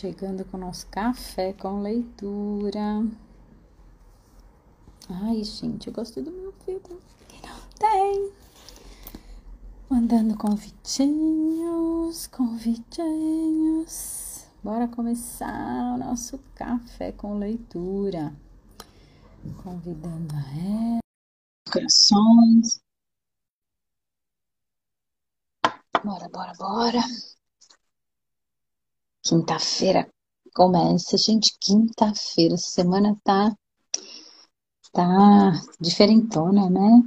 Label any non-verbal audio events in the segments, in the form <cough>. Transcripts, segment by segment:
Chegando com o nosso café com leitura. Ai, gente, eu gostei do meu filtro. Não tem? Mandando convitinhos, convitinhos. Bora começar o nosso café com leitura. Convidando a ela. Corações. Bora, bora, bora. Quinta-feira começa, gente. Quinta-feira, semana tá tá diferentona, né?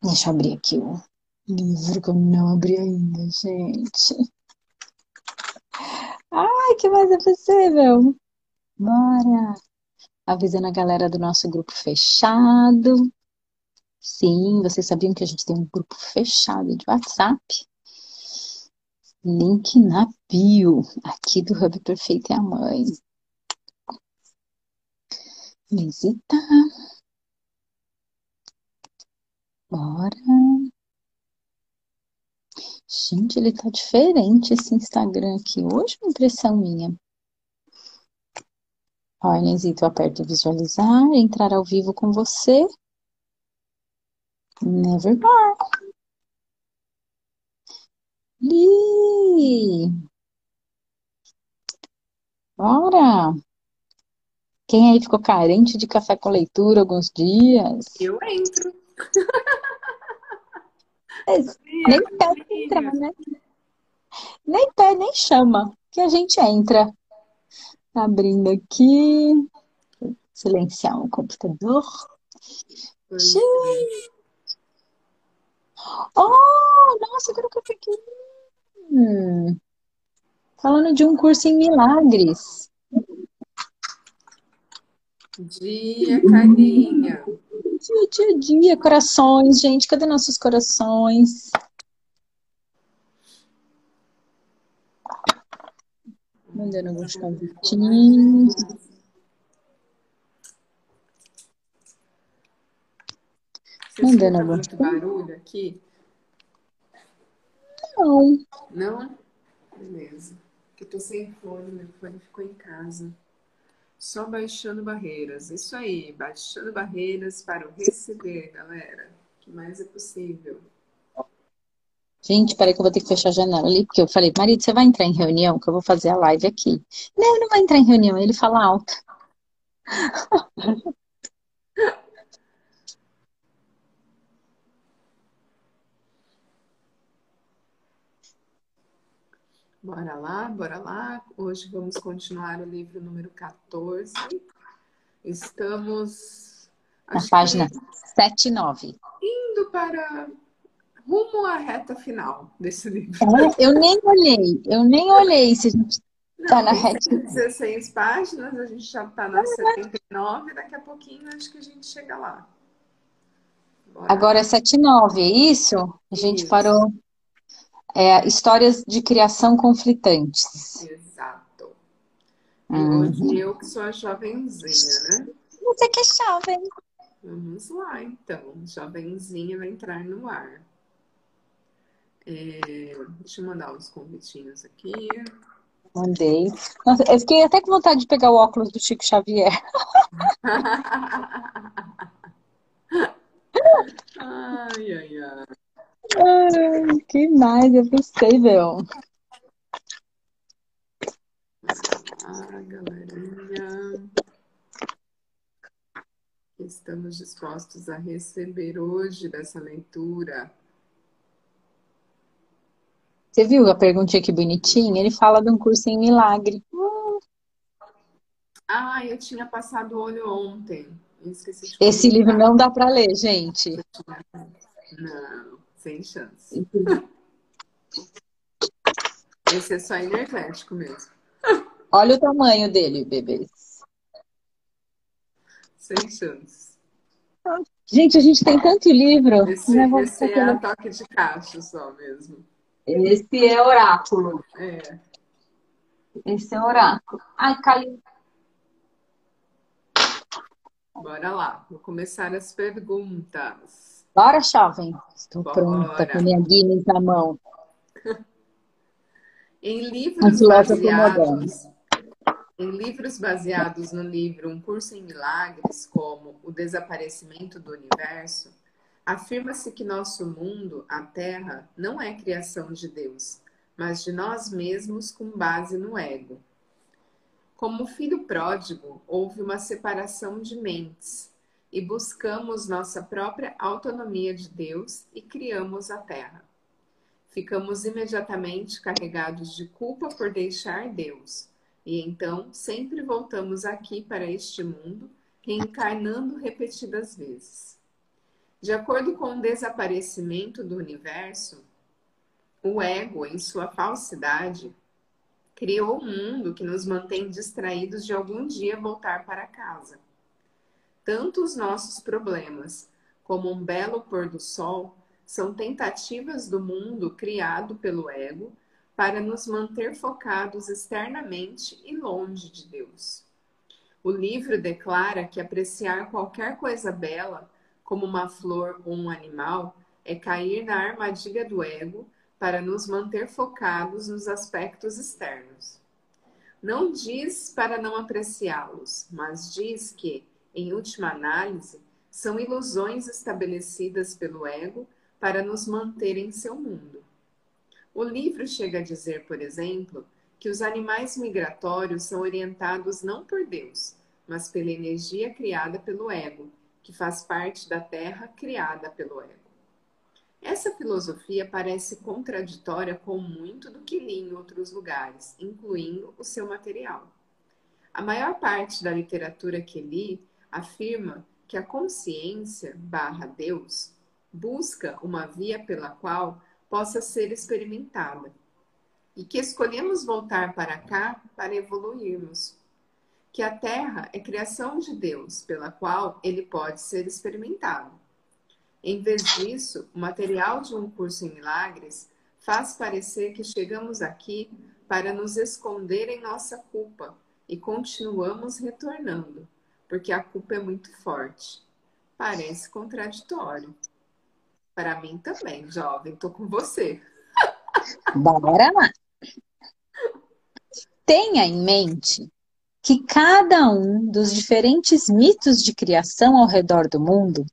Deixa eu abrir aqui o livro que eu não abri ainda, gente. Ai, que mais é possível? Bora! Avisando a galera do nosso grupo fechado. Sim, vocês sabiam que a gente tem um grupo fechado de WhatsApp? Link na bio, aqui do Hub Perfeito é a Mãe. Visita. Bora. Gente, ele tá diferente esse Instagram aqui. Hoje, uma impressão minha. Ó, Inêsito, aperta visualizar, entrar ao vivo com você. Never Li! Bora! Quem aí ficou carente de café com leitura alguns dias? Eu entro. É, nem pede entrar, né? Nem pede, nem chama, que a gente entra. Abrindo aqui. Silenciar o computador. Pois Gente! Oh, nossa, agora que eu fiquei. Hum, falando de um curso em milagres. Dia, carinha. Dia, dia, dia, corações, gente. Cadê nossos corações? Mandando alguns convitinhos. Mandando alguns muito barulho aqui? Não. Não? Beleza. Porque eu tô sem fone, meu fone ficou em casa. Só baixando barreiras. Isso aí, baixando barreiras para o receber, galera. O que mais é possível? Gente, peraí que eu vou ter que fechar a janela ali, porque eu falei, marido, você vai entrar em reunião, que eu vou fazer a live aqui. Não, não vai entrar em reunião, ele fala alto. Bora lá, bora lá. Hoje vamos continuar o livro número 14. Estamos Na acho que página 7 e 9. indo para rumo à reta final desse livro. É, eu nem olhei, eu nem olhei se a gente tá na reta. tem 16 páginas, a gente já está na 79, daqui a pouquinho acho que a gente chega lá. Bora Agora é 7 e 9, é isso? A gente Isso. parou. É, histórias de criação conflitantes. Exato. Uhum. hoje eu que sou a jovenzinha, né? Você que é jovem. Vamos lá, então. Jovenzinha vai entrar no ar. É, deixa eu mandar uns convitinhos aqui. Mandei. Nossa, eu fiquei até com vontade de pegar o óculos do Chico Xavier. <laughs> <laughs> Ai, ai, ai. Ai, que mais é possível? Ah, galerinha. Estamos dispostos a receber hoje dessa leitura. Você viu a perguntinha que bonitinha? Ele fala de um curso em milagre. Ah, eu tinha passado o olho ontem. Esqueci de Esse livro não dá para ler, gente. Não, sem chance. Esse é só energético mesmo. Olha o tamanho dele, bebês. Sem chance. Gente, a gente tem tanto livro. Esse, né? Esse ficar é aqui. toque de caixa só mesmo. Esse é oráculo. É. Esse é oráculo. Ai, caiu. Bora lá. Vou começar as perguntas. Bora, jovem. Estou Bora. pronta com a minha Guinness na mão. <laughs> Em livros baseados em livros baseados no livro Um Curso em Milagres, como O Desaparecimento do Universo, afirma-se que nosso mundo, a Terra, não é criação de Deus, mas de nós mesmos com base no ego. Como filho pródigo, houve uma separação de mentes e buscamos nossa própria autonomia de Deus e criamos a Terra. Ficamos imediatamente carregados de culpa por deixar Deus e então sempre voltamos aqui para este mundo, reencarnando repetidas vezes. De acordo com o desaparecimento do universo, o ego, em sua falsidade, criou um mundo que nos mantém distraídos de algum dia voltar para casa. Tanto os nossos problemas como um belo pôr do sol são tentativas do mundo criado pelo ego para nos manter focados externamente e longe de Deus. O livro declara que apreciar qualquer coisa bela, como uma flor ou um animal, é cair na armadilha do ego para nos manter focados nos aspectos externos. Não diz para não apreciá-los, mas diz que, em última análise, são ilusões estabelecidas pelo ego para nos manter em seu mundo. O livro chega a dizer, por exemplo, que os animais migratórios são orientados não por Deus, mas pela energia criada pelo ego, que faz parte da terra criada pelo ego. Essa filosofia parece contraditória com muito do que li em outros lugares, incluindo o seu material. A maior parte da literatura que li afirma que a consciência barra Deus busca uma via pela qual possa ser experimentada e que escolhemos voltar para cá para evoluirmos. Que a Terra é criação de Deus, pela qual ele pode ser experimentado. Em vez disso, o material de um curso em milagres faz parecer que chegamos aqui para nos esconder em nossa culpa e continuamos retornando, porque a culpa é muito forte. Parece contraditório. Para mim também, jovem, tô com você. Bora lá. Tenha em mente que cada um dos diferentes mitos de criação ao redor do mundo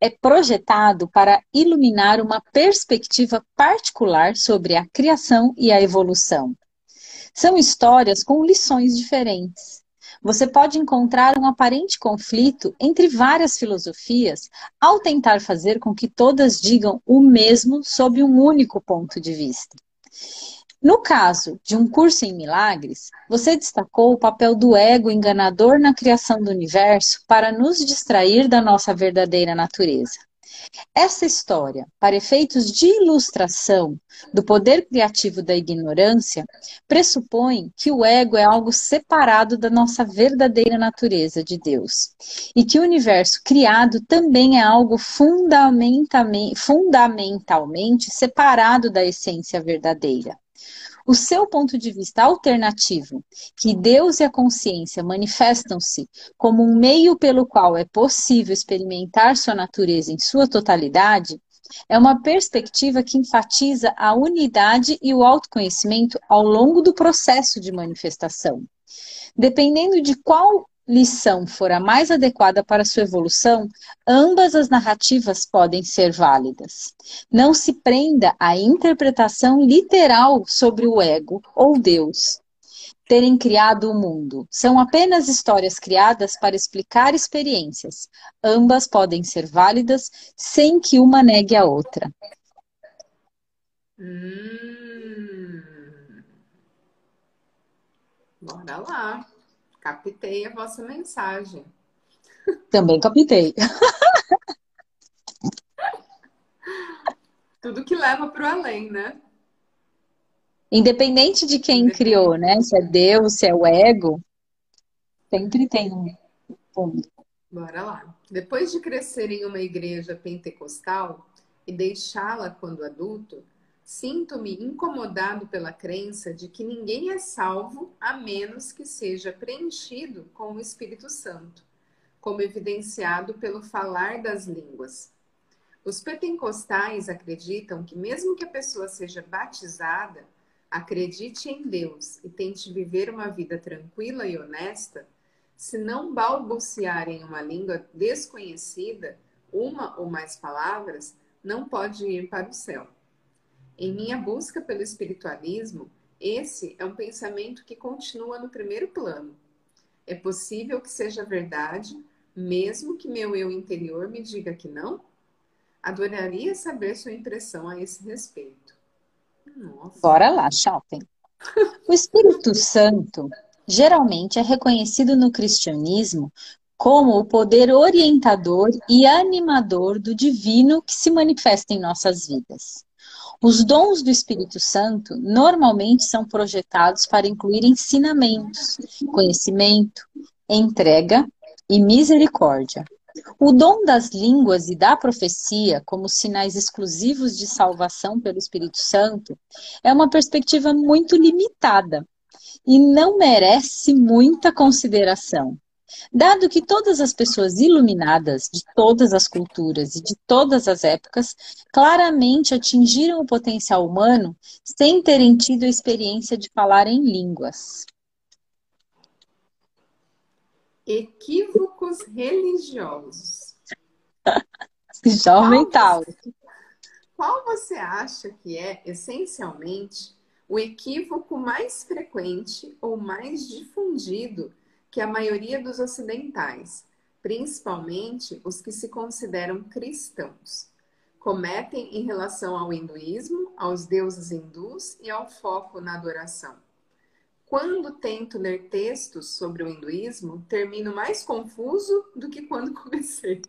é projetado para iluminar uma perspectiva particular sobre a criação e a evolução. São histórias com lições diferentes. Você pode encontrar um aparente conflito entre várias filosofias ao tentar fazer com que todas digam o mesmo sob um único ponto de vista. No caso de um curso em milagres, você destacou o papel do ego enganador na criação do universo para nos distrair da nossa verdadeira natureza. Essa história, para efeitos de ilustração do poder criativo da ignorância, pressupõe que o ego é algo separado da nossa verdadeira natureza de Deus e que o universo criado também é algo fundamentalmente, separado da essência verdadeira. O seu ponto de vista alternativo, que Deus e a consciência manifestam-se como um meio pelo qual é possível experimentar sua natureza em sua totalidade, é uma perspectiva que enfatiza a unidade e o autoconhecimento ao longo do processo de manifestação. Dependendo de qual lição for a mais adequada para sua evolução, ambas as narrativas podem ser válidas. Não se prenda à interpretação literal sobre o ego ou Deus terem criado o mundo. São apenas histórias criadas para explicar experiências. Ambas podem ser válidas sem que uma negue a outra. Hum. Bora lá. Captei a vossa mensagem. Também captei. <laughs> Tudo que leva para o além, né? Independente de quem criou, né? Se é Deus, se é o ego, sempre tem um ponto. Bora lá. Depois de crescer em uma igreja pentecostal e deixá-la quando adulto, Sinto-me incomodado pela crença de que ninguém é salvo a menos que seja preenchido com o Espírito Santo, como evidenciado pelo falar das línguas. Os pentecostais acreditam que, mesmo que a pessoa seja batizada, Acredite em Deus e tente viver uma vida tranquila e honesta. Se não balbuciar em uma língua desconhecida, uma ou mais palavras, não pode ir para o céu. Em minha busca pelo espiritualismo, esse é um pensamento que continua no primeiro plano. É possível que seja verdade, mesmo que meu eu interior me diga que não? Adoraria saber sua impressão a esse respeito. Nossa. Bora lá, shopping. O Espírito Santo geralmente é reconhecido no cristianismo como o poder orientador e animador do divino que se manifesta em nossas vidas. Os dons do Espírito Santo normalmente são projetados para incluir ensinamentos, conhecimento, entrega e misericórdia. O dom das línguas e da profecia, como sinais exclusivos de salvação pelo Espírito Santo, é uma perspectiva muito limitada e não merece muita consideração. Dado que todas as pessoas iluminadas de todas as culturas e de todas as épocas claramente atingiram o potencial humano sem terem tido a experiência de falar em línguas. Equívocos religiosos. <laughs> Jovem tal. Qual você acha que é, essencialmente, o equívoco mais frequente ou mais difundido que a maioria dos ocidentais, principalmente os que se consideram cristãos, cometem em relação ao hinduísmo, aos deuses hindus e ao foco na adoração. Quando tento ler textos sobre o hinduísmo, termino mais confuso do que quando <laughs> comecei.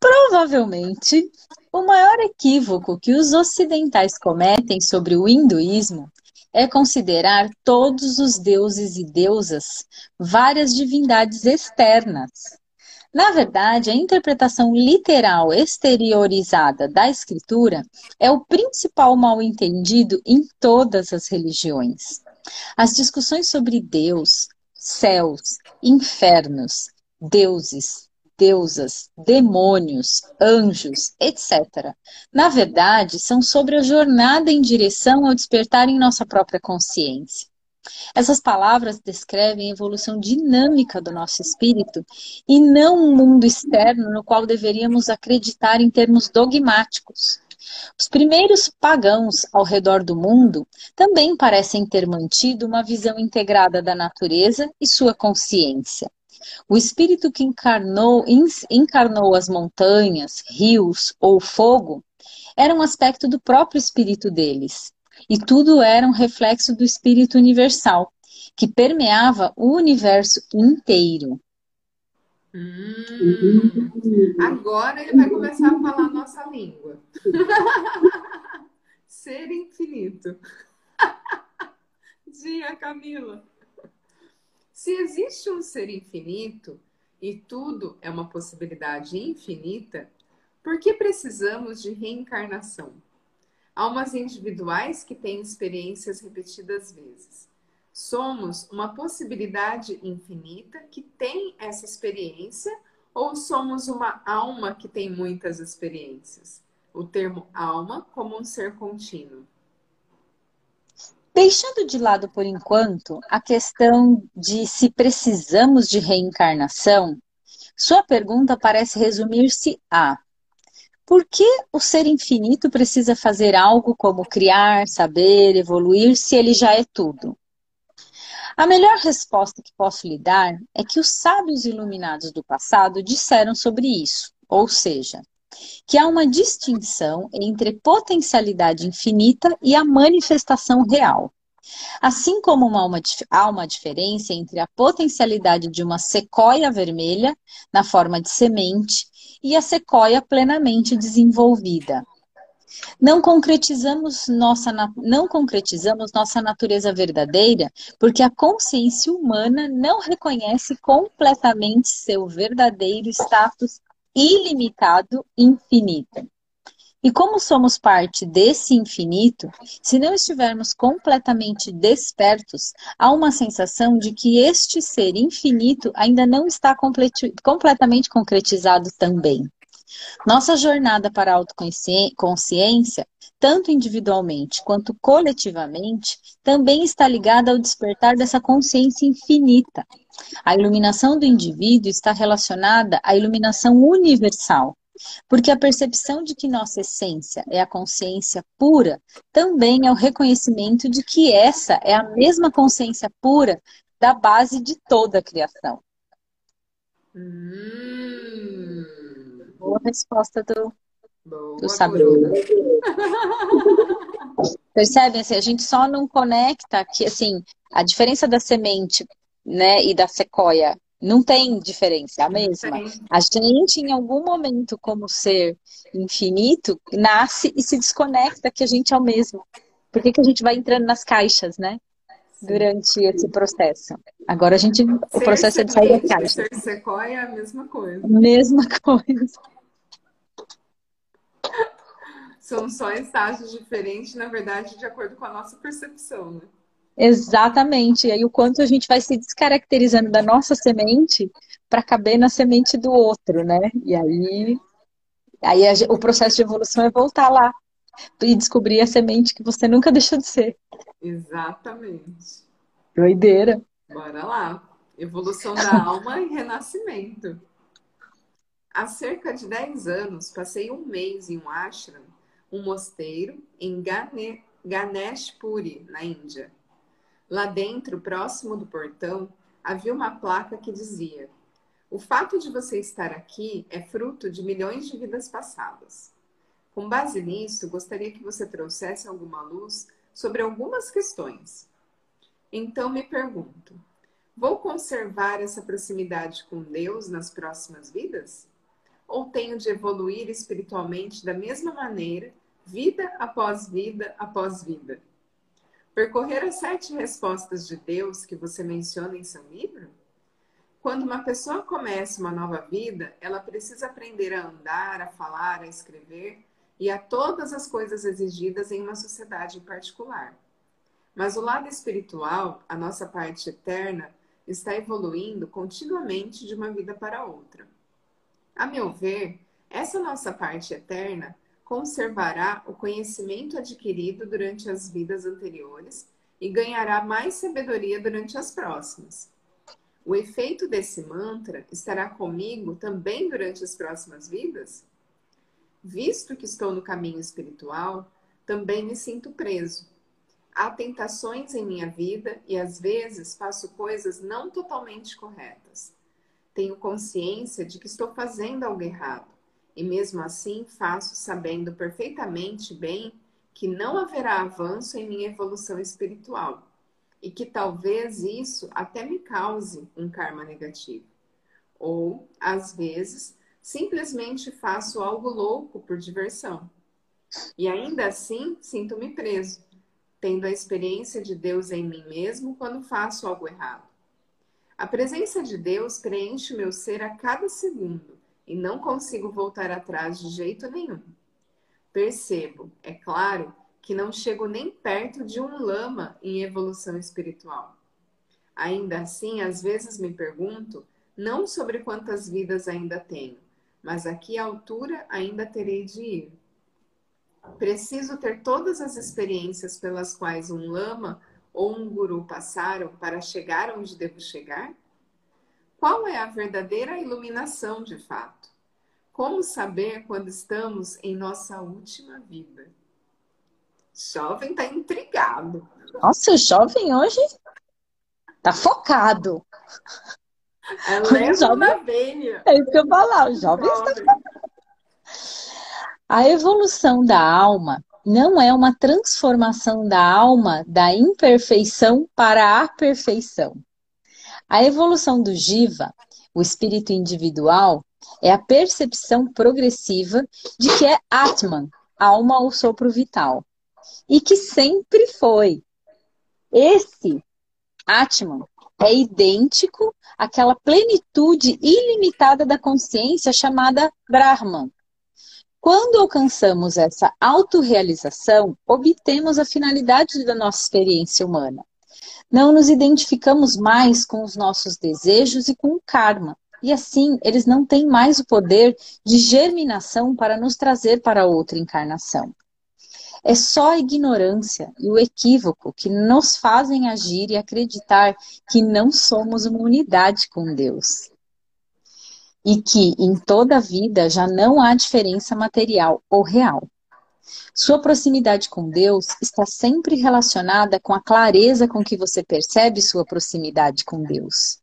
Provavelmente, o maior equívoco que os ocidentais cometem sobre o hinduísmo é considerar todos os deuses e deusas várias divindades externas. Na verdade, a interpretação literal exteriorizada da escritura é o principal mal-entendido em todas as religiões. As discussões sobre Deus, céus, infernos, deuses, deusas, demônios, anjos, etc. Na verdade, são sobre a jornada em direção ao despertar em nossa própria consciência. Essas palavras descrevem a evolução dinâmica do nosso espírito e não um mundo externo no qual deveríamos acreditar em termos dogmáticos. Os primeiros pagãos ao redor do mundo também parecem ter mantido uma visão integrada da natureza e sua consciência. O espírito que encarnou, encarnou as montanhas, rios ou fogo era um aspecto do próprio espírito deles. E tudo era um reflexo do espírito universal, que permeava o universo inteiro. Hum, agora ele vai começar a falar a nossa língua. <laughs> Ser infinito. <laughs> Dia, Camila. Se existe um ser infinito e tudo é uma possibilidade infinita, por que precisamos de reencarnação? Almas individuais que têm experiências repetidas vezes. Somos uma possibilidade infinita que tem essa experiência ou somos uma alma que tem muitas experiências? O termo alma como um ser contínuo. Deixando de lado por enquanto a questão de se precisamos de reencarnação, sua pergunta parece resumir-se a: por que o ser infinito precisa fazer algo como criar, saber, evoluir, se ele já é tudo? A melhor resposta que posso lhe dar é que os sábios iluminados do passado disseram sobre isso, ou seja, que há uma distinção entre potencialidade infinita e a manifestação real. Assim como uma, há uma diferença entre a potencialidade de uma sequoia vermelha, na forma de semente, e a sequoia plenamente desenvolvida. Não concretizamos nossa, não concretizamos nossa natureza verdadeira porque a consciência humana não reconhece completamente seu verdadeiro status ilimitado, infinito. E como somos parte desse infinito, se não estivermos completamente despertos, há uma sensação de que este ser infinito ainda não está completamente concretizado também. Nossa jornada para a autoconsciência tanto individualmente quanto coletivamente, também está ligada ao despertar dessa consciência infinita. A iluminação do indivíduo está relacionada à iluminação universal, porque a percepção de que nossa essência é a consciência pura também é o reconhecimento de que essa é a mesma consciência pura da base de toda a criação. Hum. Boa resposta do, Boa, do Sabrina. Bruna. <laughs> Percebem? Assim, a gente só não conecta que, assim, a diferença da semente né, e da sequoia não tem diferença, é a mesma. A gente, em algum momento, como ser infinito, nasce e se desconecta que a gente é o mesmo. Por que, que a gente vai entrando nas caixas, né? Durante esse processo. Agora a gente. O Ser processo é de sair da caixa. Ser sequoia é a mesma coisa. Mesma <laughs> coisa. São só estágios diferentes, na verdade, de acordo com a nossa percepção, né? Exatamente. E aí o quanto a gente vai se descaracterizando da nossa semente para caber na semente do outro, né? E aí, aí a o processo de evolução é voltar lá e descobrir a semente que você nunca deixou de ser. Exatamente. Doideira. Bora lá. Evolução da <laughs> alma e renascimento. Há cerca de 10 anos, passei um mês em um ashram, um mosteiro, em Gane- Ganeshpuri, na Índia. Lá dentro, próximo do portão, havia uma placa que dizia: O fato de você estar aqui é fruto de milhões de vidas passadas. Com base nisso, gostaria que você trouxesse alguma luz sobre algumas questões. Então me pergunto: vou conservar essa proximidade com Deus nas próximas vidas? Ou tenho de evoluir espiritualmente da mesma maneira, vida após vida após vida? Percorrer as sete respostas de Deus que você menciona em seu livro? Quando uma pessoa começa uma nova vida, ela precisa aprender a andar, a falar, a escrever e a todas as coisas exigidas em uma sociedade em particular. Mas o lado espiritual, a nossa parte eterna, está evoluindo continuamente de uma vida para outra. A meu ver, essa nossa parte eterna conservará o conhecimento adquirido durante as vidas anteriores e ganhará mais sabedoria durante as próximas. O efeito desse mantra estará comigo também durante as próximas vidas? Visto que estou no caminho espiritual, também me sinto preso. Há tentações em minha vida e às vezes faço coisas não totalmente corretas. Tenho consciência de que estou fazendo algo errado e mesmo assim faço sabendo perfeitamente bem que não haverá avanço em minha evolução espiritual e que talvez isso até me cause um karma negativo. Ou, às vezes, simplesmente faço algo louco por diversão. E ainda assim sinto-me preso, tendo a experiência de Deus em mim mesmo quando faço algo errado. A presença de Deus preenche meu ser a cada segundo e não consigo voltar atrás de jeito nenhum. Percebo, é claro, que não chego nem perto de um lama em evolução espiritual. Ainda assim, às vezes me pergunto não sobre quantas vidas ainda tenho, mas a que altura ainda terei de ir. Preciso ter todas as experiências pelas quais um lama ou um guru passaram para chegar onde devo chegar? Qual é a verdadeira iluminação de fato? Como saber quando estamos em nossa última vida? Jovem está intrigado. Nossa, o jovem hoje tá focado. É <laughs> jovem- veia. É isso que eu falar. O jovem está Jovem. A evolução da alma não é uma transformação da alma da imperfeição para a perfeição. A evolução do Jiva, o espírito individual, é a percepção progressiva de que é Atman, alma ou sopro vital, e que sempre foi. Esse Atman é idêntico àquela plenitude ilimitada da consciência chamada Brahman. Quando alcançamos essa autorrealização, obtemos a finalidade da nossa experiência humana. Não nos identificamos mais com os nossos desejos e com o karma. E assim, eles não têm mais o poder de germinação para nos trazer para outra encarnação. É só a ignorância e o equívoco que nos fazem agir e acreditar que não somos uma unidade com Deus. E que em toda a vida já não há diferença material ou real. Sua proximidade com Deus está sempre relacionada com a clareza com que você percebe sua proximidade com Deus.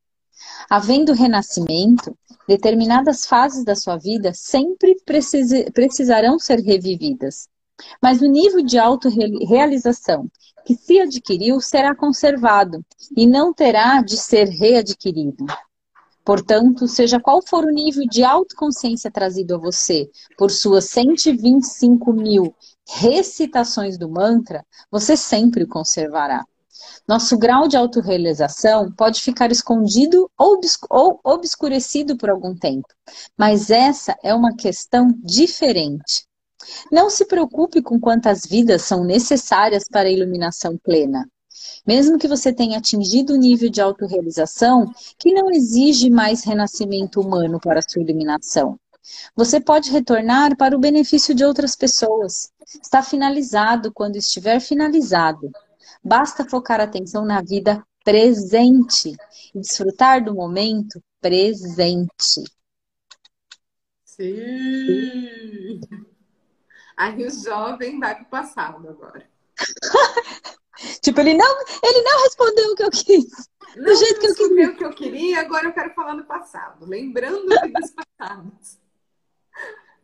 Havendo renascimento, determinadas fases da sua vida sempre precisarão ser revividas. Mas o nível de autorrealização que se adquiriu será conservado e não terá de ser readquirido. Portanto, seja qual for o nível de autoconsciência trazido a você por suas 125 mil recitações do mantra, você sempre o conservará. Nosso grau de autorrealização pode ficar escondido ou obscurecido por algum tempo, mas essa é uma questão diferente. Não se preocupe com quantas vidas são necessárias para a iluminação plena. Mesmo que você tenha atingido o nível de autorrealização que não exige mais renascimento humano para sua iluminação. Você pode retornar para o benefício de outras pessoas. Está finalizado quando estiver finalizado. Basta focar atenção na vida presente e desfrutar do momento presente. Sim! Aí o jovem vai para o passado agora. <laughs> tipo, ele não, ele não respondeu o que eu quis. Do não jeito que eu queria. o que eu queria, agora eu quero falar no passado. Lembrando vidas passadas.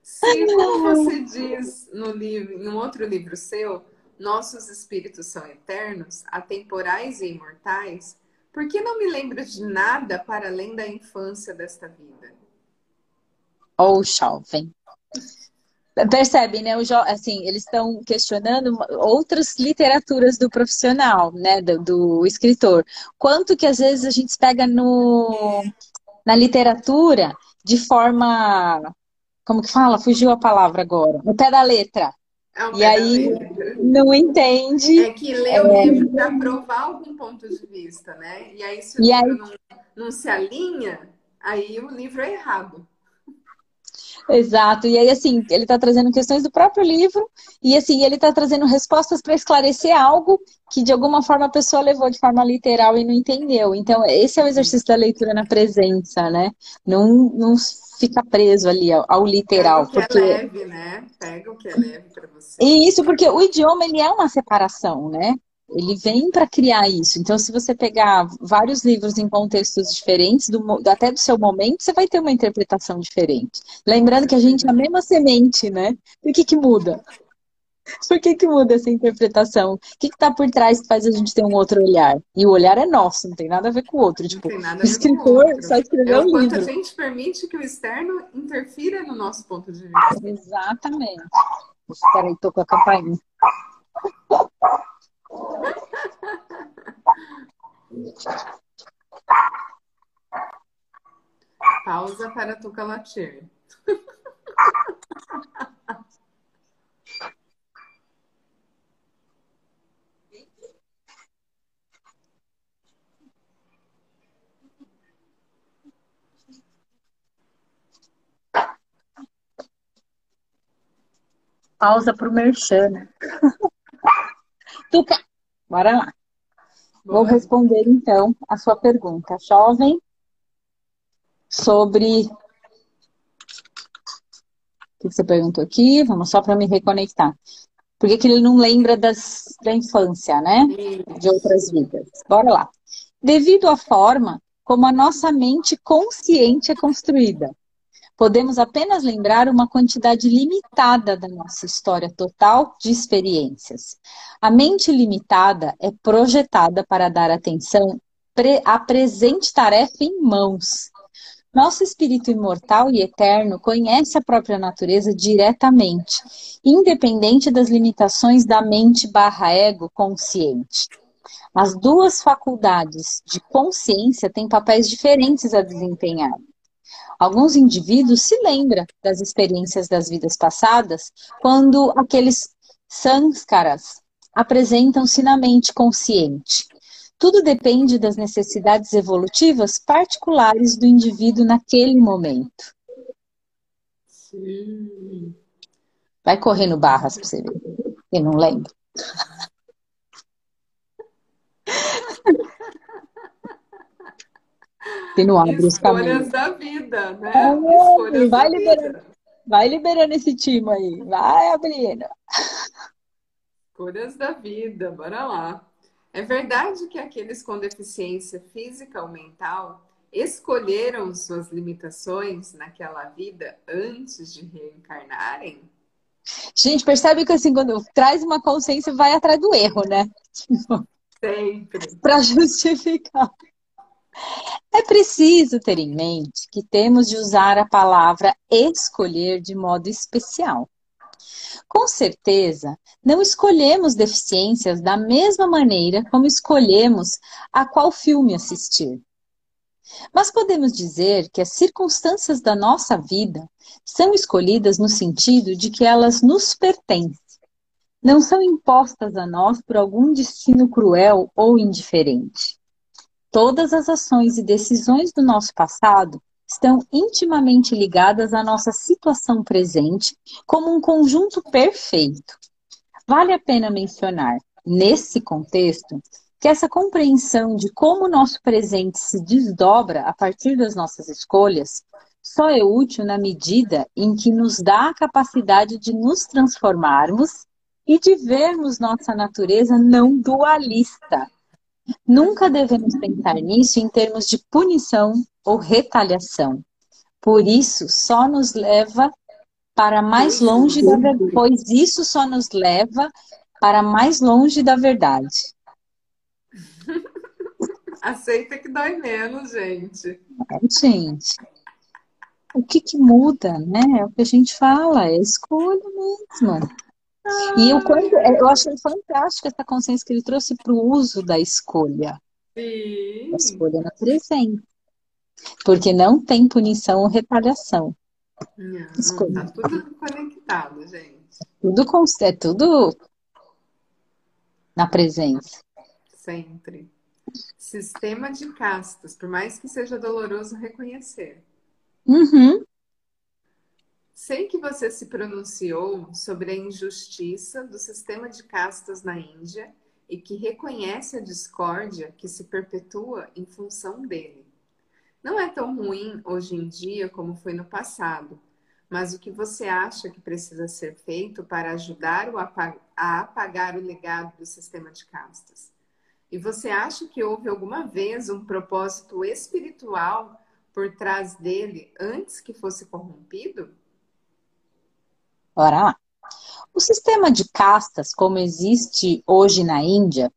Sim, como você diz no livro, num outro livro seu, nossos espíritos são eternos, atemporais e imortais, por que não me lembro de nada para além da infância desta vida? Oh, jovem. Percebe, né? Assim, eles estão questionando outras literaturas do profissional, né? Do, do, escritor. Quanto que às vezes a gente pega no, na literatura de forma. Como que fala? Fugiu a palavra agora. No pé da letra. É e aí não entende. É que lê o é... livro para provar algum ponto de vista, né? E aí, se o e livro aí... não, não se alinha, aí o livro é errado. Exato. E aí, assim, ele está trazendo questões do próprio livro e, assim, ele está trazendo respostas para esclarecer algo que, de alguma forma, a pessoa levou de forma literal e não entendeu. Então, esse é o exercício da leitura na presença, né? Não, não fica preso ali ao, ao literal. Pega o que porque... é leve, né? Pega o que é leve para você. E isso porque o idioma, ele é uma separação, né? Ele vem para criar isso. Então, se você pegar vários livros em contextos diferentes, do, até do seu momento, você vai ter uma interpretação diferente. Lembrando que a gente é a mesma semente, né? Por que, que muda? <laughs> Por que, que muda essa interpretação? O que está por trás que faz a gente ter um outro olhar? E o olhar é nosso, não tem nada a ver com o outro. Tipo, o escritor só escreveu é o um livro. a gente permite que o externo interfira no nosso ponto de vista. Exatamente. Espera aí, tô com a campainha. <laughs> Pausa para Tuca latir. Pausa para o Merchan. <laughs> Tuca, bora lá. Vou responder então a sua pergunta, jovem, sobre. O que você perguntou aqui? Vamos só para me reconectar. Por que, que ele não lembra das, da infância, né? De outras vidas. Bora lá. Devido à forma como a nossa mente consciente é construída, podemos apenas lembrar uma quantidade limitada da nossa história total de experiências. A mente limitada é projetada para dar atenção à presente tarefa em mãos. Nosso espírito imortal e eterno conhece a própria natureza diretamente, independente das limitações da mente barra ego consciente. As duas faculdades de consciência têm papéis diferentes a desempenhar. Alguns indivíduos se lembram das experiências das vidas passadas quando aqueles sanskaras apresentam-se na mente consciente. Tudo depende das necessidades evolutivas particulares do indivíduo naquele momento. Sim. Vai correndo barras para você ver. Eu não lembro. <laughs> Se não abre Escolhas da vida, né? É, vai liberando, vida. Vai liberando esse time aí. Vai abrindo. Escolhas da vida, bora lá. É verdade que aqueles com deficiência física ou mental escolheram suas limitações naquela vida antes de reencarnarem? Gente, percebe que assim, quando traz uma consciência, vai atrás do erro, né? Sempre. <laughs> Para justificar. É preciso ter em mente que temos de usar a palavra escolher de modo especial. Com certeza, não escolhemos deficiências da mesma maneira como escolhemos a qual filme assistir. Mas podemos dizer que as circunstâncias da nossa vida são escolhidas no sentido de que elas nos pertencem. Não são impostas a nós por algum destino cruel ou indiferente. Todas as ações e decisões do nosso passado estão intimamente ligadas à nossa situação presente como um conjunto perfeito. Vale a pena mencionar, nesse contexto, que essa compreensão de como o nosso presente se desdobra a partir das nossas escolhas só é útil na medida em que nos dá a capacidade de nos transformarmos e de vermos nossa natureza não dualista. Nunca devemos pensar nisso em termos de punição ou retaliação. Por isso, só nos leva para mais longe da verdade, pois isso só nos leva para mais longe da verdade. <laughs> Aceita que dói menos, gente. É, gente. O que, que muda, né? É o que a gente fala, é escolha mesmo. E eu, quando, eu achei fantástico essa consciência que ele trouxe para o uso da escolha. Sim. A escolha na presença. Porque não tem punição ou retaliação. Não, escolha. Tá tudo conectado, gente. Tudo, é tudo na presença. Sempre. Sistema de castas, por mais que seja doloroso reconhecer. Uhum. Sei que você se pronunciou sobre a injustiça do sistema de castas na Índia e que reconhece a discórdia que se perpetua em função dele. Não é tão ruim hoje em dia como foi no passado, mas o que você acha que precisa ser feito para ajudar a apagar o legado do sistema de castas? E você acha que houve alguma vez um propósito espiritual por trás dele antes que fosse corrompido? Ora lá. O sistema de castas, como existe hoje na Índia,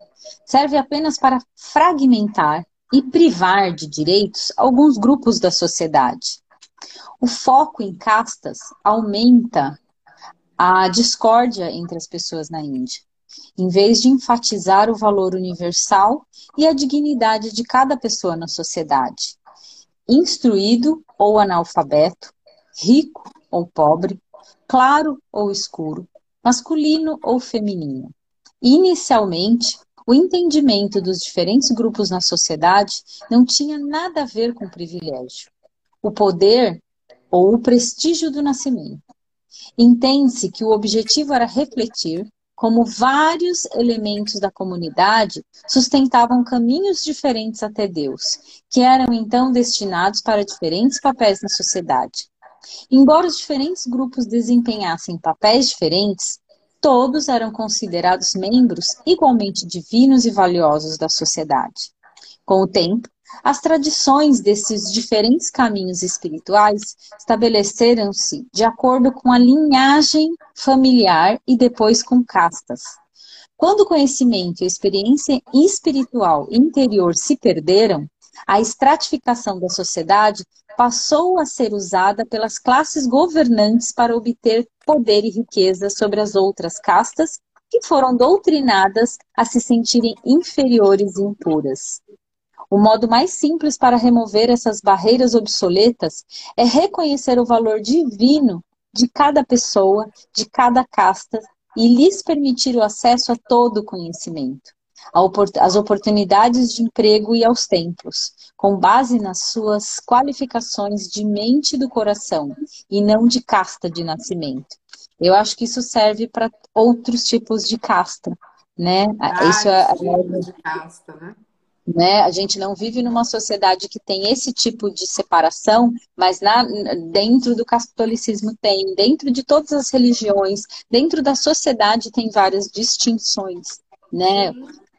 serve apenas para fragmentar e privar de direitos alguns grupos da sociedade. O foco em castas aumenta a discórdia entre as pessoas na Índia em vez de enfatizar o valor universal e a dignidade de cada pessoa na sociedade. Instruído ou analfabeto, rico ou pobre, claro ou escuro, masculino ou feminino. Inicialmente, o entendimento dos diferentes grupos na sociedade não tinha nada a ver com privilégio, o poder ou o prestígio do nascimento. Entende-se que o objetivo era refletir como vários elementos da comunidade sustentavam caminhos diferentes até Deus, que eram então destinados para diferentes papéis na sociedade. Embora os diferentes grupos desempenhassem papéis diferentes, todos eram considerados membros igualmente divinos e valiosos da sociedade. Com o tempo, as tradições desses diferentes caminhos espirituais estabeleceram-se de acordo com a linhagem familiar e depois com castas. Quando o conhecimento e a experiência espiritual interior se perderam, a estratificação da sociedade passou a ser usada pelas classes governantes para obter poder e riqueza sobre as outras castas que foram doutrinadas a se sentirem inferiores e impuras. O modo mais simples para remover essas barreiras obsoletas é reconhecer o valor divino de cada pessoa, de cada casta e lhes permitir o acesso a todo o conhecimento. As oportunidades de emprego e aos templos, com base nas suas qualificações de mente do coração e não de casta de nascimento. Eu acho que isso serve para outros tipos de casta, né? Ah, isso é, é de casta, né? Né? A gente não vive numa sociedade que tem esse tipo de separação, mas na, dentro do catolicismo tem, dentro de todas as religiões, dentro da sociedade tem várias distinções, né?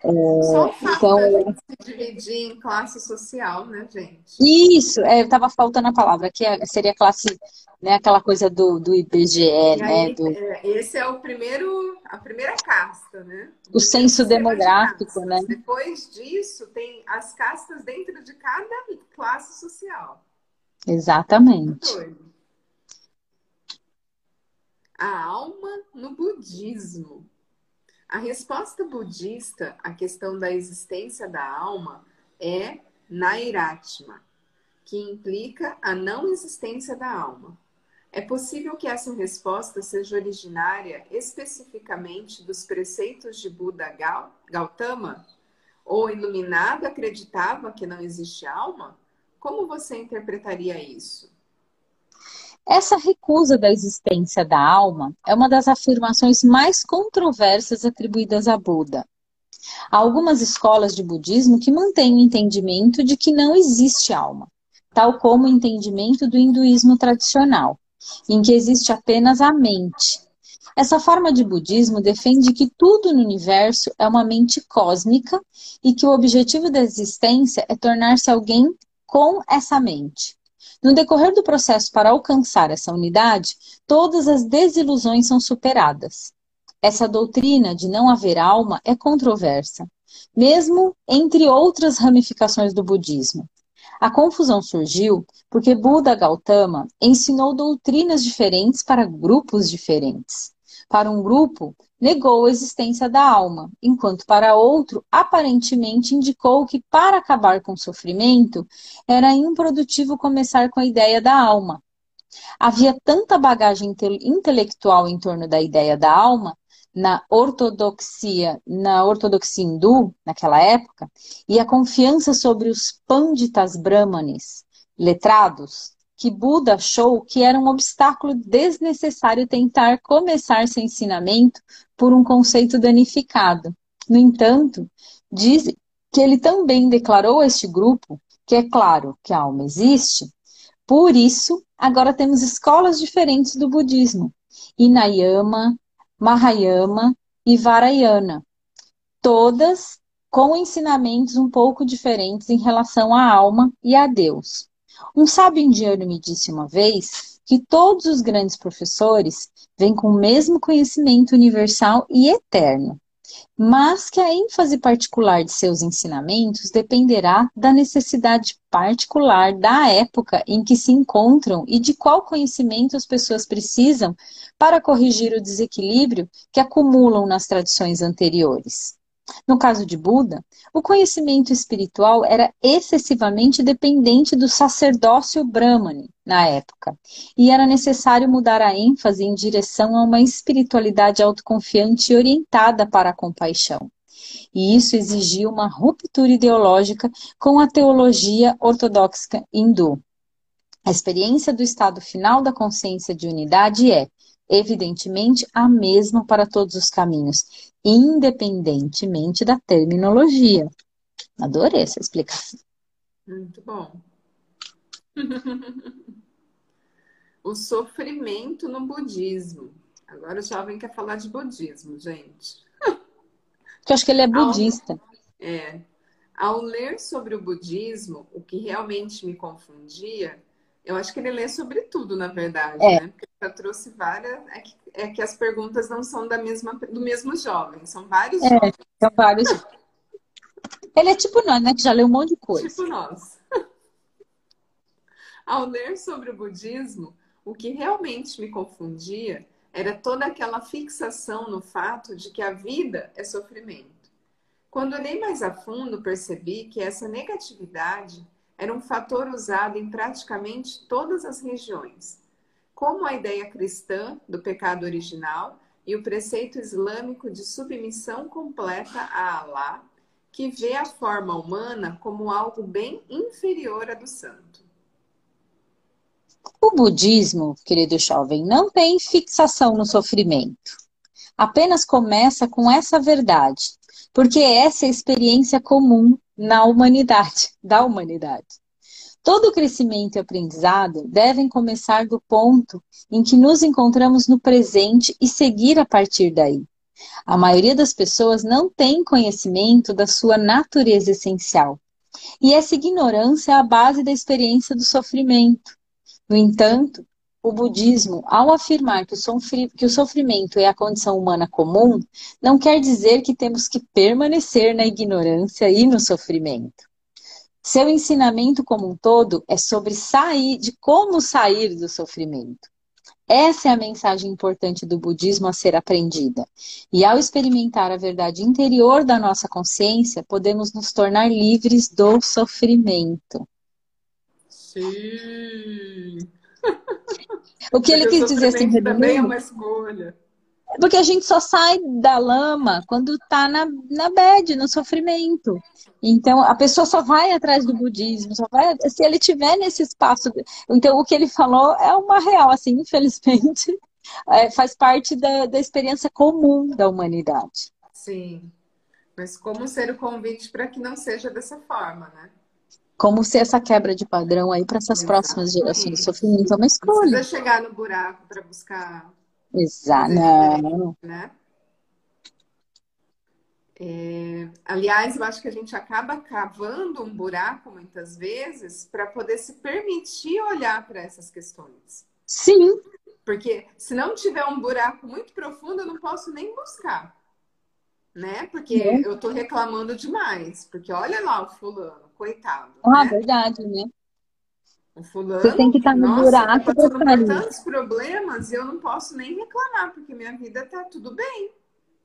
É, Só o fato então, se dividir em classe social, né, gente? Isso, é, estava faltando a palavra, que é, seria classe, né, aquela coisa do, do IBGE, né? Do... É, esse é o primeiro, a primeira casta, né? O censo demográfico, né? Depois disso, tem as castas dentro de cada classe social. Exatamente. A alma no budismo. A resposta budista à questão da existência da alma é Nairatma, que implica a não existência da alma. É possível que essa resposta seja originária especificamente dos preceitos de Buda Gautama? O iluminado acreditava que não existe alma? Como você interpretaria isso? Essa recusa da existência da alma é uma das afirmações mais controversas atribuídas a Buda. Há algumas escolas de budismo que mantêm o entendimento de que não existe alma, tal como o entendimento do hinduísmo tradicional, em que existe apenas a mente. Essa forma de budismo defende que tudo no universo é uma mente cósmica e que o objetivo da existência é tornar-se alguém com essa mente. No decorrer do processo para alcançar essa unidade, todas as desilusões são superadas. Essa doutrina de não haver alma é controversa, mesmo entre outras ramificações do budismo. A confusão surgiu porque Buda Gautama ensinou doutrinas diferentes para grupos diferentes. Para um grupo, negou a existência da alma, enquanto para outro, aparentemente indicou que para acabar com o sofrimento, era improdutivo começar com a ideia da alma. Havia tanta bagagem intelectual em torno da ideia da alma na ortodoxia, na ortodoxia hindu, naquela época, e a confiança sobre os panditas brahmanes, letrados, que Buda achou que era um obstáculo desnecessário tentar começar seu ensinamento por um conceito danificado. No entanto, diz que ele também declarou a este grupo que é claro que a alma existe, por isso, agora temos escolas diferentes do budismo: Inayama, Mahayama e Varayana, todas com ensinamentos um pouco diferentes em relação à alma e a Deus. Um sábio indiano me disse uma vez que todos os grandes professores vêm com o mesmo conhecimento universal e eterno, mas que a ênfase particular de seus ensinamentos dependerá da necessidade particular da época em que se encontram e de qual conhecimento as pessoas precisam para corrigir o desequilíbrio que acumulam nas tradições anteriores. No caso de Buda, o conhecimento espiritual era excessivamente dependente do sacerdócio brahmane na época, e era necessário mudar a ênfase em direção a uma espiritualidade autoconfiante e orientada para a compaixão. E isso exigia uma ruptura ideológica com a teologia ortodoxa hindu. A experiência do estado final da consciência de unidade é, evidentemente, a mesma para todos os caminhos, independentemente da terminologia. Adorei essa explicação. Muito bom. <laughs> o sofrimento no budismo. Agora o jovem quer falar de budismo, gente. Eu acho que ele é budista. Ao, é. Ao ler sobre o budismo, o que realmente me confundia eu acho que ele lê sobre tudo, na verdade, é. né? Porque trouxe várias. É que, é que, as perguntas não são da mesma, do mesmo jovem, são vários é, jovens. São vários. ele é tipo nós, né? Que já leu um monte de coisa. Tipo nós. <laughs> Ao ler sobre o budismo, o que realmente me confundia era toda aquela fixação no fato de que a vida é sofrimento. Quando olhei mais a fundo, percebi que essa negatividade era um fator usado em praticamente todas as regiões. Como a ideia cristã do pecado original, e o preceito islâmico de submissão completa a Allah, que vê a forma humana como algo bem inferior à do santo. O budismo, querido jovem, não tem fixação no sofrimento. Apenas começa com essa verdade, porque essa é a experiência comum na humanidade, <laughs> da humanidade. Todo crescimento e aprendizado devem começar do ponto em que nos encontramos no presente e seguir a partir daí. A maioria das pessoas não tem conhecimento da sua natureza essencial. E essa ignorância é a base da experiência do sofrimento. No entanto, o budismo, ao afirmar que o sofrimento é a condição humana comum, não quer dizer que temos que permanecer na ignorância e no sofrimento. Seu ensinamento como um todo é sobre sair, de como sair do sofrimento. Essa é a mensagem importante do budismo a ser aprendida. E ao experimentar a verdade interior da nossa consciência, podemos nos tornar livres do sofrimento. Sim. O que ele quis dizer assim, também é uma escolha. Porque a gente só sai da lama quando tá na, na bad, no sofrimento. Então, a pessoa só vai atrás do budismo, só vai se ele tiver nesse espaço. Então, o que ele falou é uma real, assim, infelizmente, <laughs> é, faz parte da, da experiência comum da humanidade. Sim. Mas como ser o convite para que não seja dessa forma, né? Como ser essa quebra de padrão aí para essas Exatamente. próximas gerações. O sofrimento é uma escolha. Não precisa chegar no buraco para buscar Exato. Não. Né? É, aliás, eu acho que a gente acaba cavando um buraco muitas vezes para poder se permitir olhar para essas questões. Sim. Porque se não tiver um buraco muito profundo, eu não posso nem buscar. Né? Porque é. eu estou reclamando demais. Porque olha lá o fulano, coitado. Ah, né? verdade, né? O fulano, Você tem que estar tá no nossa, buraco tá passando por tantos problemas e eu não posso nem reclamar, porque minha vida tá tudo bem,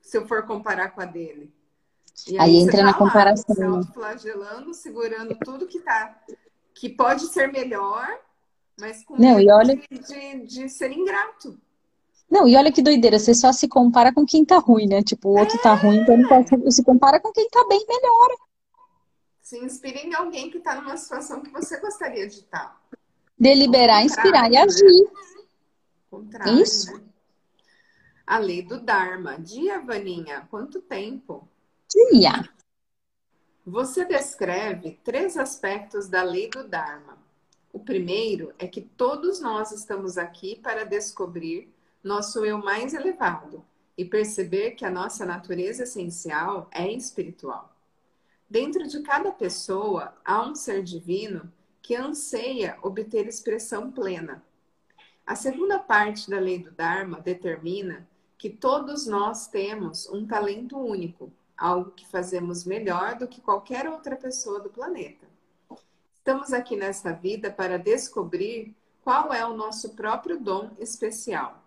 se eu for comparar com a dele. E aí, aí entra tá na lá, comparação. Se né? flagelando, segurando tudo que tá, que pode ser melhor, mas com não, medo olha... de, de, de, ser ingrato. Não, e olha que doideira, você só se compara com quem tá ruim, né? Tipo, o outro é... tá ruim, então não pode, se compara com quem tá bem, melhora. Se inspire em alguém que está numa situação que você gostaria de estar. Deliberar, inspirar e agir. Né? Contrário, Isso. Né? A lei do Dharma. Dia, Vaninha, quanto tempo? Dia. Você descreve três aspectos da lei do Dharma. O primeiro é que todos nós estamos aqui para descobrir nosso eu mais elevado e perceber que a nossa natureza essencial é espiritual. Dentro de cada pessoa há um ser divino que anseia obter expressão plena. A segunda parte da lei do Dharma determina que todos nós temos um talento único, algo que fazemos melhor do que qualquer outra pessoa do planeta. Estamos aqui nesta vida para descobrir qual é o nosso próprio dom especial.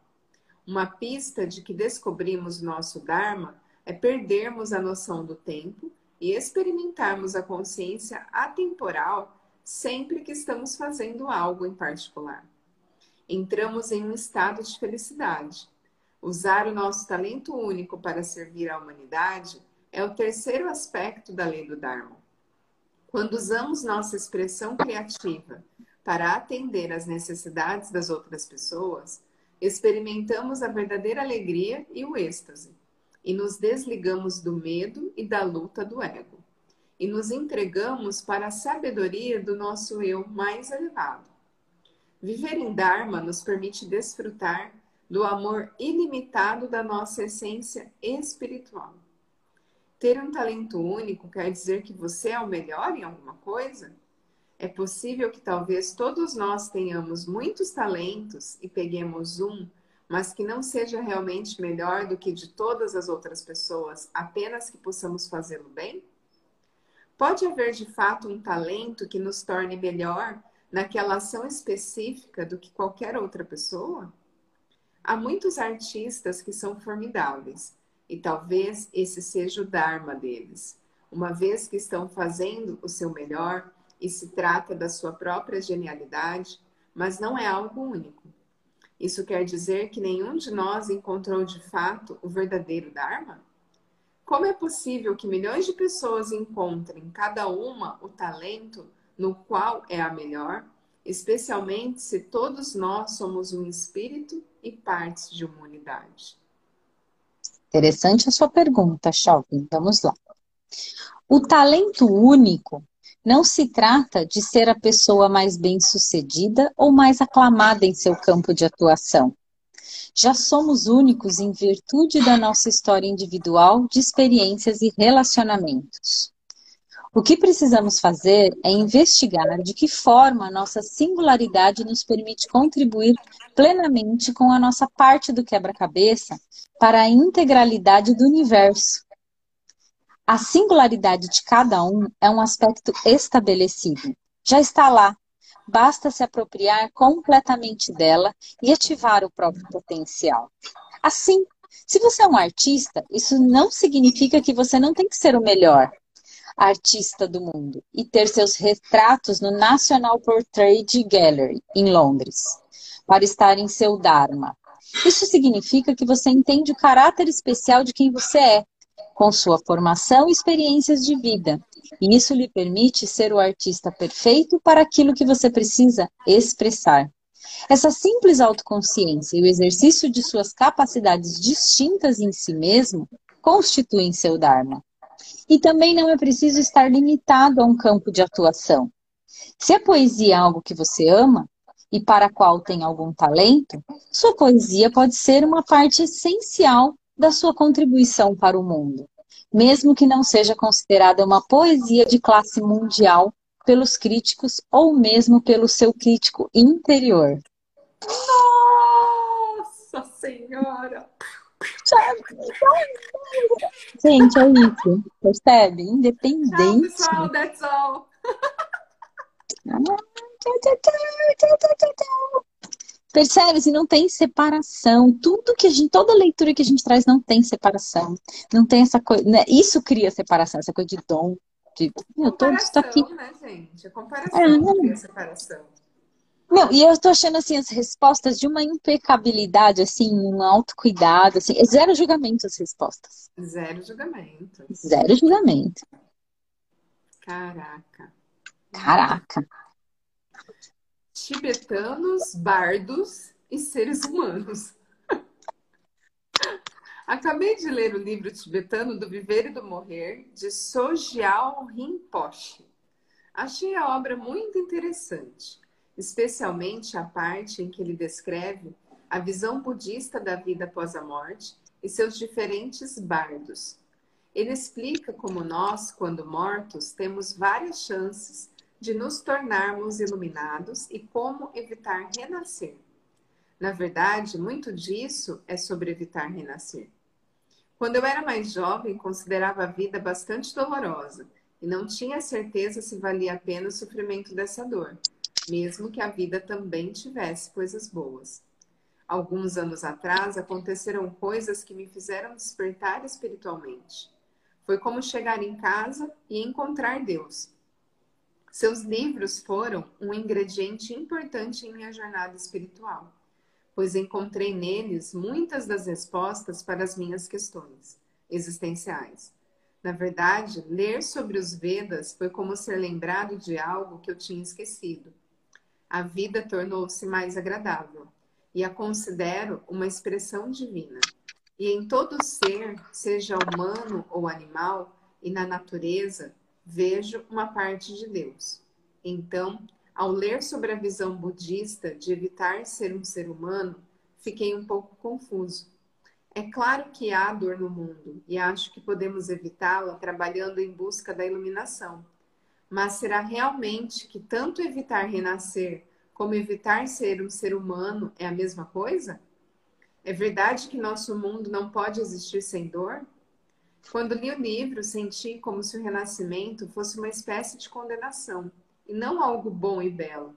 Uma pista de que descobrimos nosso Dharma é perdermos a noção do tempo e experimentarmos a consciência atemporal sempre que estamos fazendo algo em particular. Entramos em um estado de felicidade. Usar o nosso talento único para servir à humanidade é o terceiro aspecto da lei do Dharma. Quando usamos nossa expressão criativa para atender às necessidades das outras pessoas, experimentamos a verdadeira alegria e o êxtase e nos desligamos do medo e da luta do ego, e nos entregamos para a sabedoria do nosso eu mais elevado. Viver em Dharma nos permite desfrutar do amor ilimitado da nossa essência espiritual. Ter um talento único quer dizer que você é o melhor em alguma coisa? É possível que talvez todos nós tenhamos muitos talentos e peguemos um mas que não seja realmente melhor do que de todas as outras pessoas, apenas que possamos fazê-lo bem? Pode haver de fato um talento que nos torne melhor naquela ação específica do que qualquer outra pessoa? Há muitos artistas que são formidáveis, e talvez esse seja o Dharma deles, uma vez que estão fazendo o seu melhor e se trata da sua própria genialidade, mas não é algo único. Isso quer dizer que nenhum de nós encontrou de fato o verdadeiro Dharma? Como é possível que milhões de pessoas encontrem cada uma o talento no qual é a melhor, especialmente se todos nós somos um espírito e partes de uma unidade? Interessante a sua pergunta, Chauvin. Vamos lá. O talento único não se trata de ser a pessoa mais bem-sucedida ou mais aclamada em seu campo de atuação. Já somos únicos em virtude da nossa história individual de experiências e relacionamentos. O que precisamos fazer é investigar de que forma a nossa singularidade nos permite contribuir plenamente com a nossa parte do quebra-cabeça para a integralidade do universo a singularidade de cada um é um aspecto estabelecido. Já está lá. Basta se apropriar completamente dela e ativar o próprio potencial. Assim, se você é um artista, isso não significa que você não tem que ser o melhor artista do mundo e ter seus retratos no National Portrait Gallery, em Londres, para estar em seu Dharma. Isso significa que você entende o caráter especial de quem você é com sua formação e experiências de vida. E isso lhe permite ser o artista perfeito para aquilo que você precisa expressar. Essa simples autoconsciência e o exercício de suas capacidades distintas em si mesmo constituem seu Dharma. E também não é preciso estar limitado a um campo de atuação. Se a poesia é algo que você ama e para a qual tem algum talento, sua poesia pode ser uma parte essencial da sua contribuição para o mundo, mesmo que não seja considerada uma poesia de classe mundial pelos críticos ou mesmo pelo seu crítico interior. Nossa Senhora! Gente, é isso. Percebe? Independente. Tchau, pessoal. That's all. tchau, tchau, tchau, tchau, tchau, tchau. Percebe? Se não tem separação. Tudo que a gente, toda leitura que a gente traz não tem separação. Não tem essa coisa. Né? Isso cria separação, essa coisa de dom. De, meu, aqui. né, gente? A comparação é, não cria separação. Não, e eu tô achando assim as respostas de uma impecabilidade, assim, um autocuidado, assim, é zero julgamento as respostas. Zero julgamento. Zero julgamento. Caraca. Caraca tibetanos, bardos e seres humanos. Acabei de ler o livro tibetano do Viver e do Morrer, de Sogyal Rinpoche. Achei a obra muito interessante, especialmente a parte em que ele descreve a visão budista da vida após a morte e seus diferentes bardos. Ele explica como nós, quando mortos, temos várias chances de nos tornarmos iluminados e como evitar renascer. Na verdade, muito disso é sobre evitar renascer. Quando eu era mais jovem, considerava a vida bastante dolorosa e não tinha certeza se valia a pena o sofrimento dessa dor, mesmo que a vida também tivesse coisas boas. Alguns anos atrás aconteceram coisas que me fizeram despertar espiritualmente. Foi como chegar em casa e encontrar Deus, seus livros foram um ingrediente importante em minha jornada espiritual, pois encontrei neles muitas das respostas para as minhas questões existenciais. Na verdade, ler sobre os Vedas foi como ser lembrado de algo que eu tinha esquecido. A vida tornou-se mais agradável e a considero uma expressão divina. E em todo ser, seja humano ou animal, e na natureza, vejo uma parte de Deus. Então, ao ler sobre a visão budista de evitar ser um ser humano, fiquei um pouco confuso. É claro que há dor no mundo e acho que podemos evitá-la trabalhando em busca da iluminação. Mas será realmente que tanto evitar renascer como evitar ser um ser humano é a mesma coisa? É verdade que nosso mundo não pode existir sem dor? Quando li o livro, senti como se o renascimento fosse uma espécie de condenação e não algo bom e belo.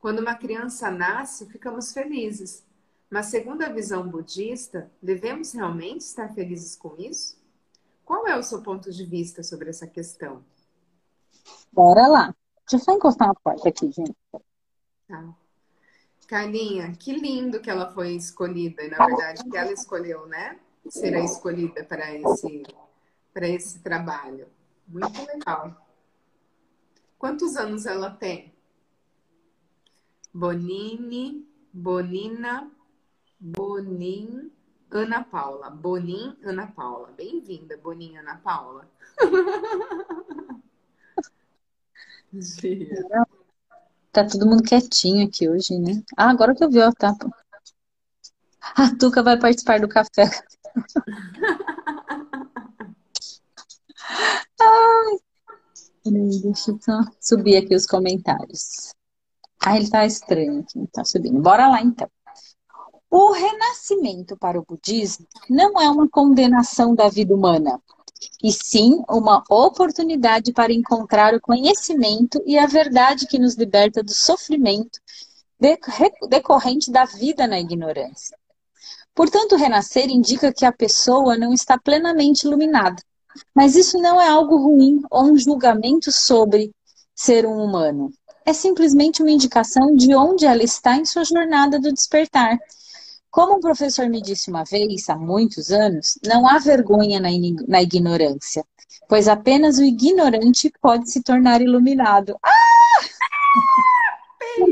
Quando uma criança nasce, ficamos felizes. Mas, segundo a visão budista, devemos realmente estar felizes com isso? Qual é o seu ponto de vista sobre essa questão? Bora lá. Deixa eu só encostar na porta aqui, gente. Tá. Carlinha, que lindo que ela foi escolhida. E, na verdade, que ela escolheu, né? Ser a escolhida para esse, para esse trabalho. Muito legal. Quantos anos ela tem? Bonini, Bonina, Bonin, Ana Paula. Bonin, Ana Paula. Bem-vinda, Bonin, Ana Paula. Tá todo mundo quietinho aqui hoje, né? Ah, agora que eu vi, ó, tá. A Tuca vai participar do café. Ai. Deixa eu só subir aqui os comentários. Ah, ele tá estranho aqui, tá subindo. Bora lá então. O renascimento para o budismo não é uma condenação da vida humana, e sim uma oportunidade para encontrar o conhecimento e a verdade que nos liberta do sofrimento decorrente da vida na ignorância. Portanto, renascer indica que a pessoa não está plenamente iluminada. Mas isso não é algo ruim ou um julgamento sobre ser um humano. É simplesmente uma indicação de onde ela está em sua jornada do despertar como um professor me disse uma vez, há muitos anos, não há vergonha na, ignorância, pois apenas o ignorante pode se tornar iluminado. Ah! <laughs>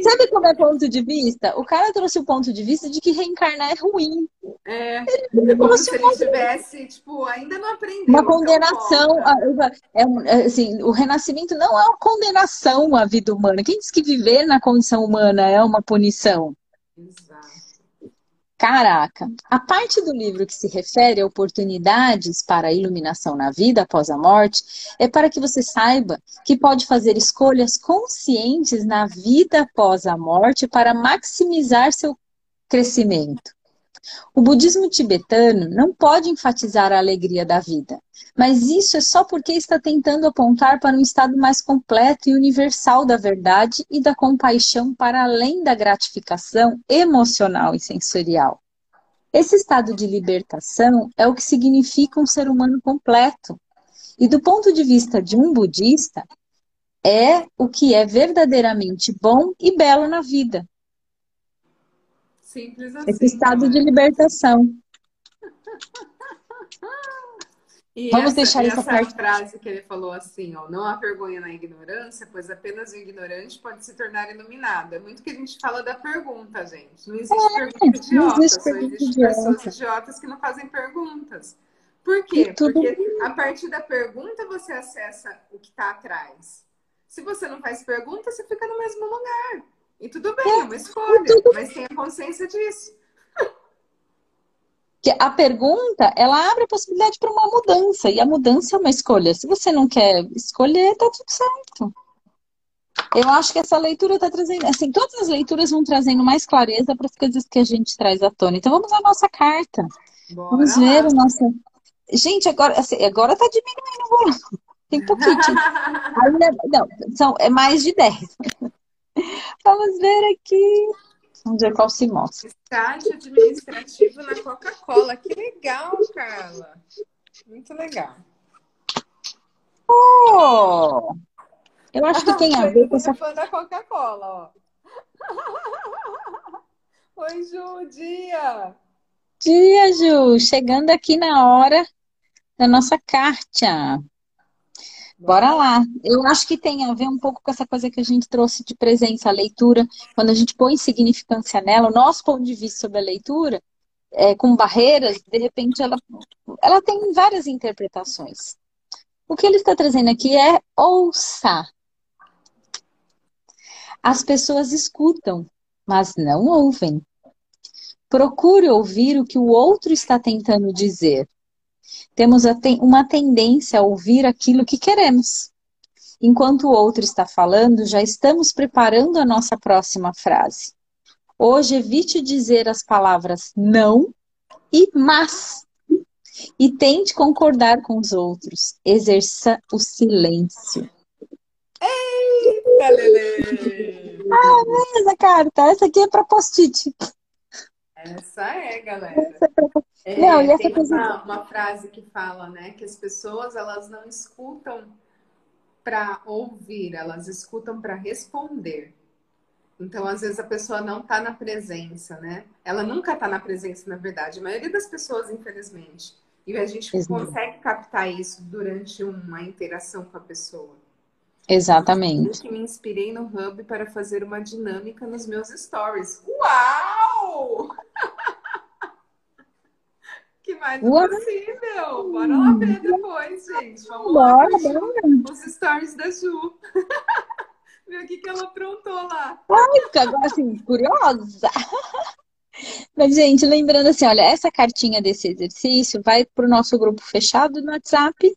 Sabe como é ponto de vista? O cara trouxe o ponto de vista de que reencarnar é ruim. É, ele como se ele tivesse, tipo, ainda não aprendeu. Uma condenação. É, é, assim, o renascimento não é uma condenação à vida humana. Quem diz que viver na condição humana é uma punição? Exato. Caraca! A parte do livro que se refere a oportunidades para a iluminação na vida após a morte é para que você saiba que pode fazer escolhas conscientes na vida após a morte para maximizar seu crescimento. O budismo tibetano não pode enfatizar a alegria da vida, mas isso é só porque está tentando apontar para um estado mais completo e universal da verdade e da compaixão para além da gratificação emocional e sensorial. Esse estado de libertação é o que significa um ser humano completo. E do ponto de vista de um budista, é o que é verdadeiramente bom e belo na vida. Simples assim. Esse estado né? de libertação. E Vamos essa, deixar essa parte... frase que ele falou assim, ó, não há vergonha na ignorância, pois apenas o ignorante pode se tornar iluminado. É muito que a gente fala da pergunta, gente. Não existe é, pergunta idiota, não existe só existem pessoas idiotas que não fazem perguntas. Por quê? Porque a partir da pergunta você acessa o que está atrás. Se você não faz pergunta, você fica no mesmo lugar. E tudo bem, é, uma escolha, mas tenha consciência disso. Que a pergunta, ela abre a possibilidade para uma mudança, e a mudança é uma escolha. Se você não quer escolher, tá tudo certo. Eu acho que essa leitura está trazendo, assim, todas as leituras vão trazendo mais clareza para as coisas que a gente traz à tona. Então vamos à nossa carta. Bora vamos ver o nosso. Gente, agora, assim, agora tá diminuindo o volume. Tem pouquinho. Ainda, <laughs> não, são, é mais de 10. <laughs> Vamos ver aqui. Vamos ver qual se mostra. Estágio administrativo na Coca-Cola. Que legal, Carla. Muito legal. Oh! Eu acho que tem a ver com essa. fã da Coca-Cola, ó. <laughs> Oi, Ju, dia! Dia, Ju! Chegando aqui na hora da nossa carta. Bora lá. Eu acho que tem a ver um pouco com essa coisa que a gente trouxe de presença, a leitura. Quando a gente põe significância nela, o nosso ponto de vista sobre a leitura, é, com barreiras, de repente ela, ela tem várias interpretações. O que ele está trazendo aqui é ouça. As pessoas escutam, mas não ouvem. Procure ouvir o que o outro está tentando dizer temos uma tendência a ouvir aquilo que queremos. Enquanto o outro está falando, já estamos preparando a nossa próxima frase. Hoje, evite dizer as palavras não e mas. E tente concordar com os outros. Exerça o silêncio. Eita! Ah, beleza, carta. Essa aqui é para post-it. Essa é, galera. É, não, e essa tem coisa... uma, uma frase que fala, né, que as pessoas elas não escutam para ouvir, elas escutam para responder. Então, às vezes, a pessoa não está na presença, né? Ela nunca está na presença, na verdade. A maioria das pessoas, infelizmente. E a gente Exato. consegue captar isso durante uma interação com a pessoa. Eu Exatamente. que me inspirei no Hub para fazer uma dinâmica nos meus stories. Uau! <laughs> Que mais Uau! impossível! Bora lá ver depois, gente. Vamos lá Bora, Ju, bora. os stories da Ju. <laughs> Ver o que, que ela aprontou lá. Fico Agora, assim, curiosa. <laughs> Mas, gente, lembrando assim, olha, essa cartinha desse exercício vai para o nosso grupo fechado no WhatsApp.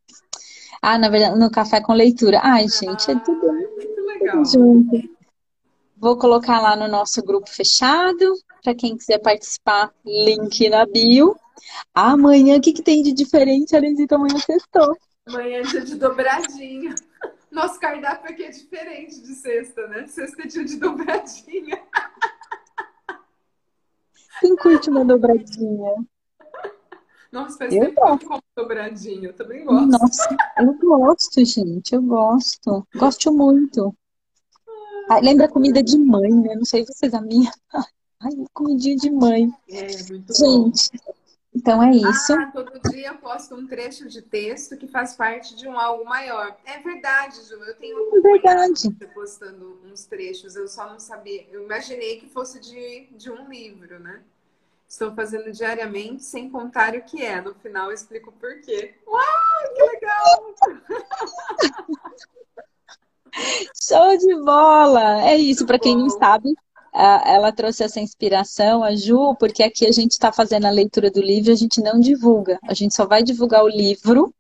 Ah, na verdade, no Café com Leitura. Ai, gente, é tudo, Ai, muito tudo legal. junto. Vou colocar lá no nosso grupo fechado. Para quem quiser participar, link na bio. Amanhã, o que, que tem de diferente, Alesita? Amanhã sextou. Amanhã é dia de dobradinha. Nosso cardápio aqui é diferente de sexta, né? Sexta é dia de dobradinha. Quem curte uma dobradinha? Nossa, faz Eu tempo não como dobradinha. Eu também gosto. Nossa, eu gosto, gente, eu gosto. Gosto muito. Ah, lembra comida de mãe, né? Não sei vocês, a minha. Ai, comidinha de mãe. É, muito bom. Gente, então é isso. Ah, todo dia eu posto um trecho de texto que faz parte de um algo maior. É verdade, Ju. Eu tenho É verdade. postando uns trechos. Eu só não sabia. Eu imaginei que fosse de, de um livro, né? Estou fazendo diariamente, sem contar o que é. No final eu explico o porquê. Uau, que legal! <laughs> Show de bola! É isso, para quem não bom. sabe, ela trouxe essa inspiração, a Ju, porque aqui a gente está fazendo a leitura do livro, a gente não divulga. A gente só vai divulgar o livro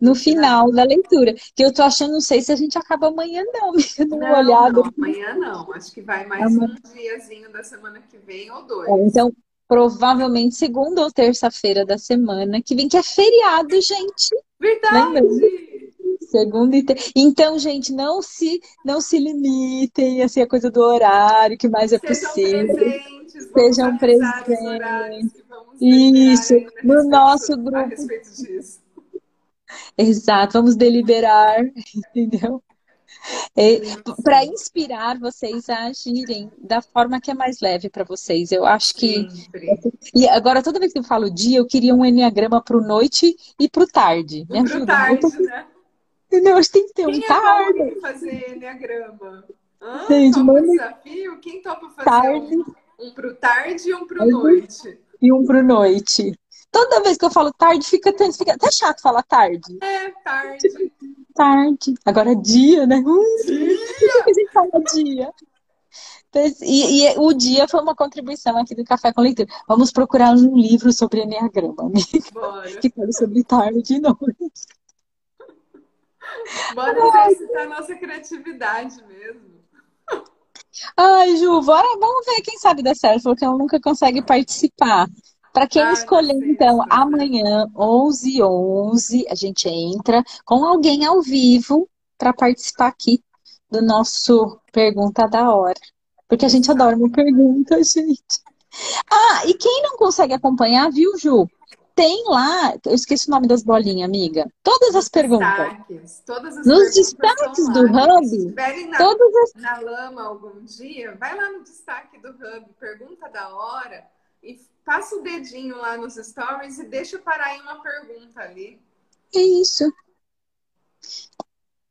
no final da leitura. Que eu tô achando, não sei se a gente acaba amanhã, não, <laughs> dá uma Não, olhada. não, amanhã não. Acho que vai mais Amanhã. um diazinho da semana que vem ou dois. É, Então, provavelmente segunda ou terça-feira da semana que vem, que é feriado, gente. Verdade! Segunda e ter... Então, gente, não se não se limitem assim a coisa do horário, que mais é Sejam possível. presentes, vamos Sejam presentes. Isso, a no respeito- nosso a grupo. respeito disso. Exato, vamos deliberar, <laughs> entendeu? Para inspirar vocês a agirem da forma que é mais leve para vocês. Eu acho que. Sempre. E agora, toda vez que eu falo dia, eu queria um enneagrama para o noite e para o tarde. Me Pro ajuda. tarde, né? Entendeu? Acho que tem que ter um Quem é tarde. fazer enneagrama? Hã? Gente, o manda- desafio? Quem topa fazer Tarde. um, um pro tarde e um pro Tarde. noite? e um pro noite. Toda vez que eu falo tarde, fica, fica até chato falar tarde. É, tarde. Tarde. Agora dia, né? Hum, <laughs> a gente fala dia. E, e o dia foi uma contribuição aqui do Café com Leitura. Vamos procurar um livro sobre Enneagrama, amiga, Bora. que fala sobre tarde e noite. Bora exercitar a nossa criatividade mesmo. Ai, Ju, bora, vamos ver quem sabe dá certo, porque ela nunca consegue participar. Para quem Ai, escolher, então, sei. amanhã, 11 11 a gente entra com alguém ao vivo para participar aqui do nosso Pergunta da Hora. Porque a gente adora uma pergunta, gente. Ah, e quem não consegue acompanhar, viu, Ju? Tem lá, eu esqueci o nome das bolinhas, amiga. Todas as perguntas. Destaques. Todas as Nos destaques do. Hub, Se na, Todas as. na lama algum dia, vai lá no destaque do Hub, pergunta da hora e passa o dedinho lá nos stories e deixa parar em uma pergunta ali. É isso.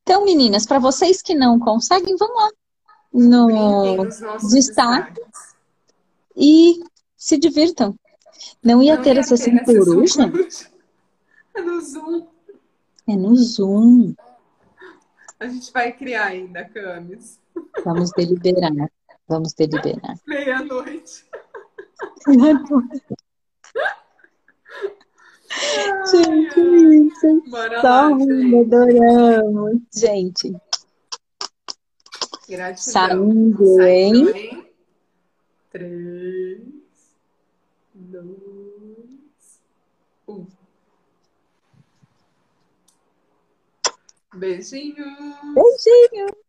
Então, meninas, para vocês que não conseguem, vão lá no destaque. destaques. e se divirtam. Não ia Não ter ia a sessão ter a sessão coruja? coruja. É no Zoom. É no Zoom. A gente vai criar ainda, Camis. Vamos deliberar. Vamos deliberar. Meia-noite. Gente, Ai, ai. isso. Bora Só lá, gente. adoramos. Gente, Gratidão. Saindo, Saindo, hein? hein? Três, dois, um. Beijinho. beijinho.